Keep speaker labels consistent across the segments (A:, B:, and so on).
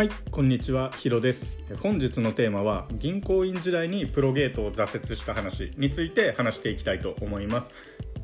A: はい、こんにちは、ヒロです。本日のテーマは銀行員時代にプロゲートを挫折した話について話していきたいと思います。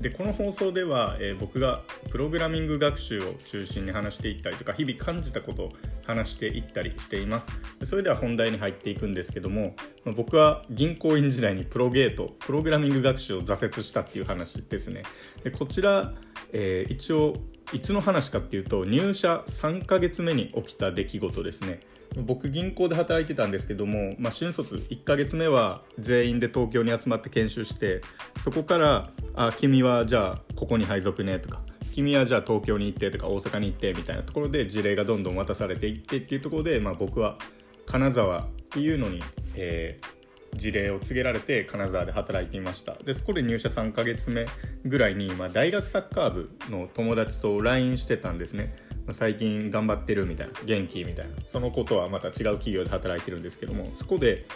A: で、この放送では、えー僕がプログラミング学習を中心に話していったりとか、日々感じたことを話していったりしています。それでは本題に入っていくんですけども、まあ僕は銀行員時代にプロゲート、プログラミング学習を挫折したっていう話ですね。でこちら、えー一応いつの話かっていうと入社3ヶ月目に起きた出来事ですね。僕銀行で働いてたんですけども、まあ、新卒1ヶ月目は全員で東京に集まって研修してそこから「あ君はじゃあここに配属ね」とか「君はじゃあ東京に行って」とか「大阪に行って」みたいなところで事例がどんどん渡されていってっていうところで、まあ、僕は金沢っていうのに、えー事例を告げられて金沢で働いていました。でそこで入社3ヶ月目ぐらいに、まあ、大学サッカー部の友達と LINE してたんですね、最近頑張ってるみたいな元気みたいな。そのことはまた違う企業で働いてるんですけどもそこで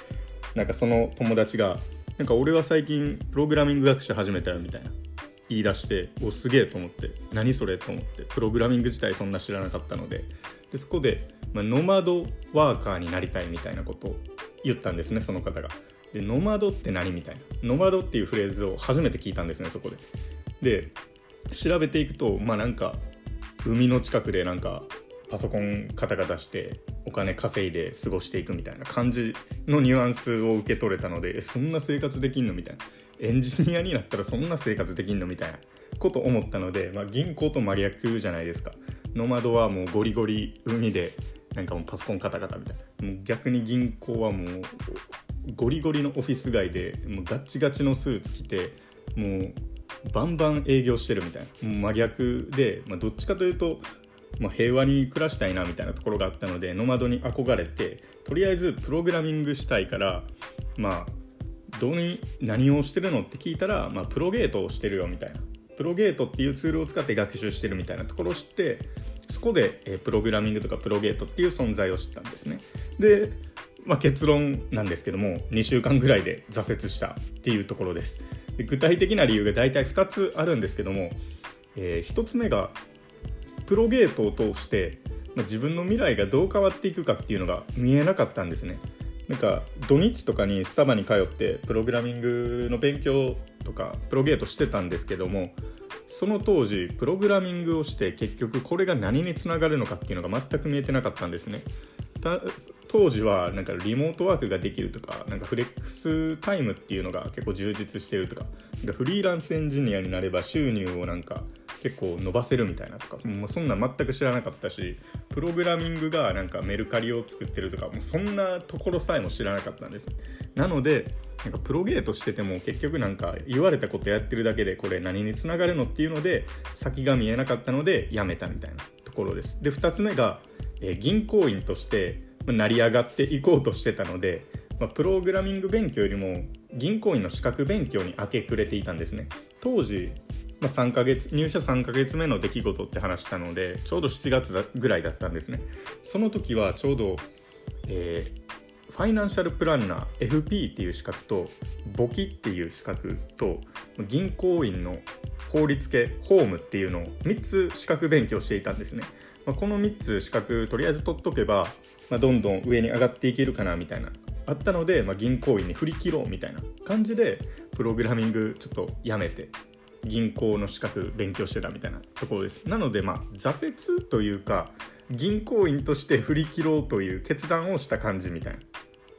A: なんかその友達が「なんか俺は最近プログラミング学習始めたよ」みたいな言い出しておすげえと思って何それと思ってプログラミング自体そんな知らなかったのででそこで、まあ、ノマドワーカーになりたいみたいなことを言ったんですねその方が。でノマドって何みたいな。ノマドっていうフレーズを初めて聞いたんですねそこで。で調べていくとまあなんか海の近くでなんかパソコンカタカタしてお金稼いで過ごしていくみたいな感じのニュアンスを受け取れたのでえそんな生活できんのみたいな。エンジニアになったらそんな生活できんのみたいな。こと思ったので、まあ、銀行と真逆じゃないですか。ノマドはもうゴリゴリ海でなんかもうパソコンカタカタみたいな。もう逆に銀行はもうゴリゴリのオフィス街でもうガッチガチのスーツ着てもうバンバン営業してるみたいな。真逆で、まあ、どっちかというと、まあ、平和に暮らしたいなみたいなところがあったのでノマドに憧れてとりあえずプログラミングしたいからまあどうに何をしてるのって聞いたら、まあ、プロゲートをしてるよみたいな。プロゲートっていうツールを使って学習してるみたいなところを知ってそこで、えプログラミングとかプロゲートっていう存在を知ったんですね。で、まあ、結論なんですけども2週間ぐらいで挫折したっていうところです。で具体的な理由が大体2つあるんですけども、え1つ目がプロゲートを通して、まあ、自分の未来がどう変わっていくかっていうのが見えなかったんですね。なんか土日とかにスタバに通ってプログラミングの勉強とかプロゲートしてたんですけどもその当時プログラミングをして結局これが何につながるのかっていうのが全く見えてなかったんですね。た当時はなんかリモートワークができるとかなんかフレックスタイムっていうのが結構充実してるとかなんかフリーランスエンジニアになれば収入をなんか結構伸ばせるみたいなとかもうそんな全く知らなかったしプログラミングがなんかメルカリを作ってるとかもうそんなところさえも知らなかったんです。なのでなんかプロゲートしてても結局なんか言われたことやってるだけでこれ何につながるのっていうので先が見えなかったのでやめたみたいなところです。で2つ目が、え銀行員として成り上がっていこうとしてたので、まあ、プログラミング勉強よりも銀行員の資格勉強に明け暮れていたんですね。当時まあ、3ヶ月入社3ヶ月目の出来事って話したのでちょうど7月ぐらいだったんですね。その時はちょうど、えーファイナンシャルプランナー FP っていう資格と簿記っていう資格と銀行員の法律系ホームっていうのを3つ資格勉強していたんですね、まあ、この3つ資格とりあえず取っとけば、まあ、どんどん上に上がっていけるかなみたいな。あったので、まあ、銀行員に振り切ろうみたいな感じでプログラミングちょっとやめて銀行の資格勉強してたみたいなところです。なのでまあ挫折というか銀行員として振り切ろうという決断をした感じみたいな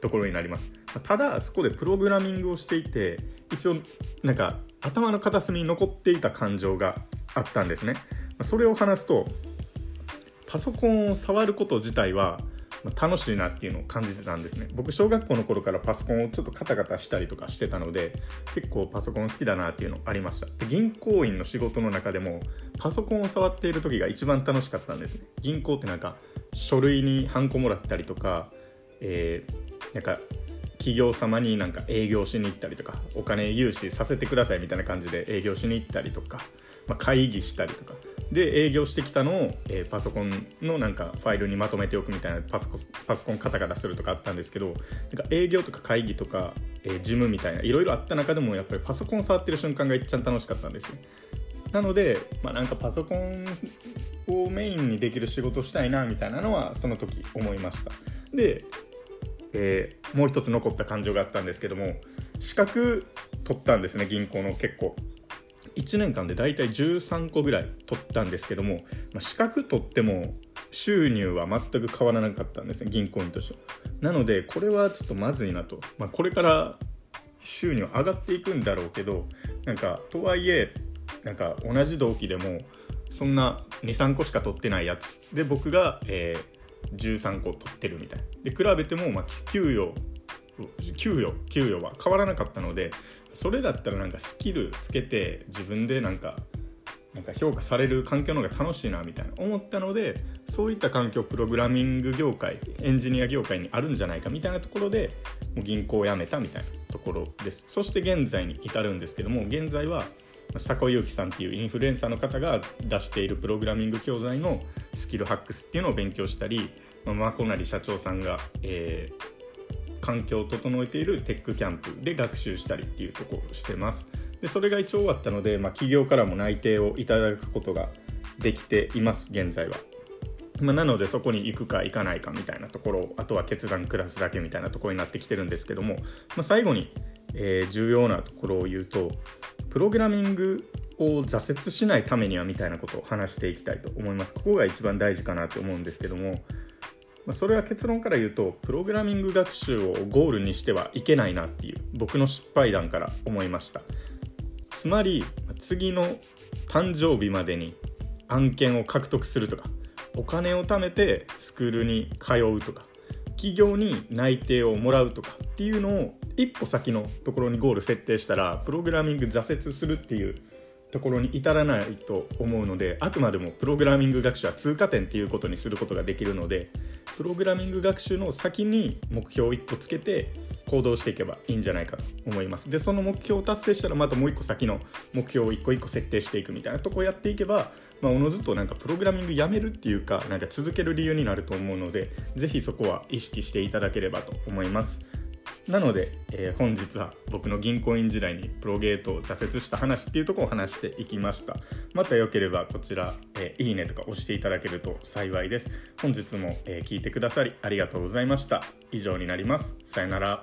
A: ところになります。ただそこでプログラミングをしていて一応なんか頭の片隅に残っていた感情があったんですね。それを話すとパソコンを触ること自体はま楽しいなっていうのを感じてたんですね。僕小学校の頃からパソコンをちょっとカタカタしたりとかしてたので結構パソコン好きだなっていうのありました。で銀行員の仕事の中でもパソコンを触っている時が一番楽しかったんですね。銀行ってなんか書類にハンコもらったりとか、えーなんか企業様になんか営業しに行ったりとかお金融資させてくださいみたいな感じで営業しに行ったりとか、まあ、会議したりとかで営業してきたのを、えーパソコンのなんかファイルにまとめておくみたいなパソコンパソコンカタカタするとかあったんですけどなんか営業とか会議とか、えー事務みたいないろいろあった中でもやっぱりパソコン触ってる瞬間が一番楽しかったんですよ。なので、まあ、なんかパソコンをメインにできる仕事をしたいなみたいなのはその時思いました。で、えー、もう一つ残った感情があったんですけども資格取ったんですね銀行の結構。1年間で大体13個ぐらい取ったんですけども、まあ、資格取っても収入は全く変わらなかったんですね銀行員として。なのでこれはちょっとまずいなと、まあ、これから収入上がっていくんだろうけどなんかとはいえなんか同じ同期でもそんな23個しか取ってないやつ。で僕が、えー、13個取ってるみたい。で比べても、まあ、給与給与給与は変わらなかったのでそれだったらなんかスキルつけて自分でなんかなんか評価される環境の方が楽しいなみたいな思ったのでそういった環境プログラミング業界エンジニア業界にあるんじゃないかみたいなところでもう銀行を辞めたみたいなところです。そして現在に至るんですけども現在は坂井祐樹さんっていうインフルエンサーの方が出しているプログラミング教材のスキルハックスっていうのを勉強したり、まあ、マコナリ社長さんが、えー、環境を整えているテックキャンプで学習したりっていうとこをしてます。でそれが一応終わったので、まあ、企業からも内定をいただくことができています現在は、まあ、なのでそこに行くか行かないかみたいなところあとは決断下すだけみたいなところになってきてるんですけども、まあ、最後に、えー、重要なところを言うとプログラミングを挫折しないためにはみたいなことを話していきたいと思います。ここが一番大事かなと思うんですけどもそれは結論から言うとプログラミング学習をゴールにしてはいけないなっていう僕の失敗談から思いました。つまり次の誕生日までに案件を獲得するとかお金を貯めてスクールに通うとか企業に内定をもらうとかっていうのを一歩先のところにゴール設定したらプログラミング挫折するっていうところに至らないと思うのであくまでもプログラミング学習は通過点っていうことにすることができるのでプログラミング学習の先に目標を1個つけて行動していけばいいんじゃないかと思います。でその目標を達成したらまたもう1個先の目標を1個1個設定していくみたいなとこをやっていけばまあ、おのずとなんかプログラミングやめるっていうかなんか続ける理由になると思うのでぜひそこは意識していただければと思います。なので、えー、本日は僕の銀行員時代にプロゲートを挫折した話っていうとこを話していきました。またよければこちら、えー、いいねとか押していただけると幸いです。本日も、えー、聞いてくださりありがとうございました。以上になります。さよなら。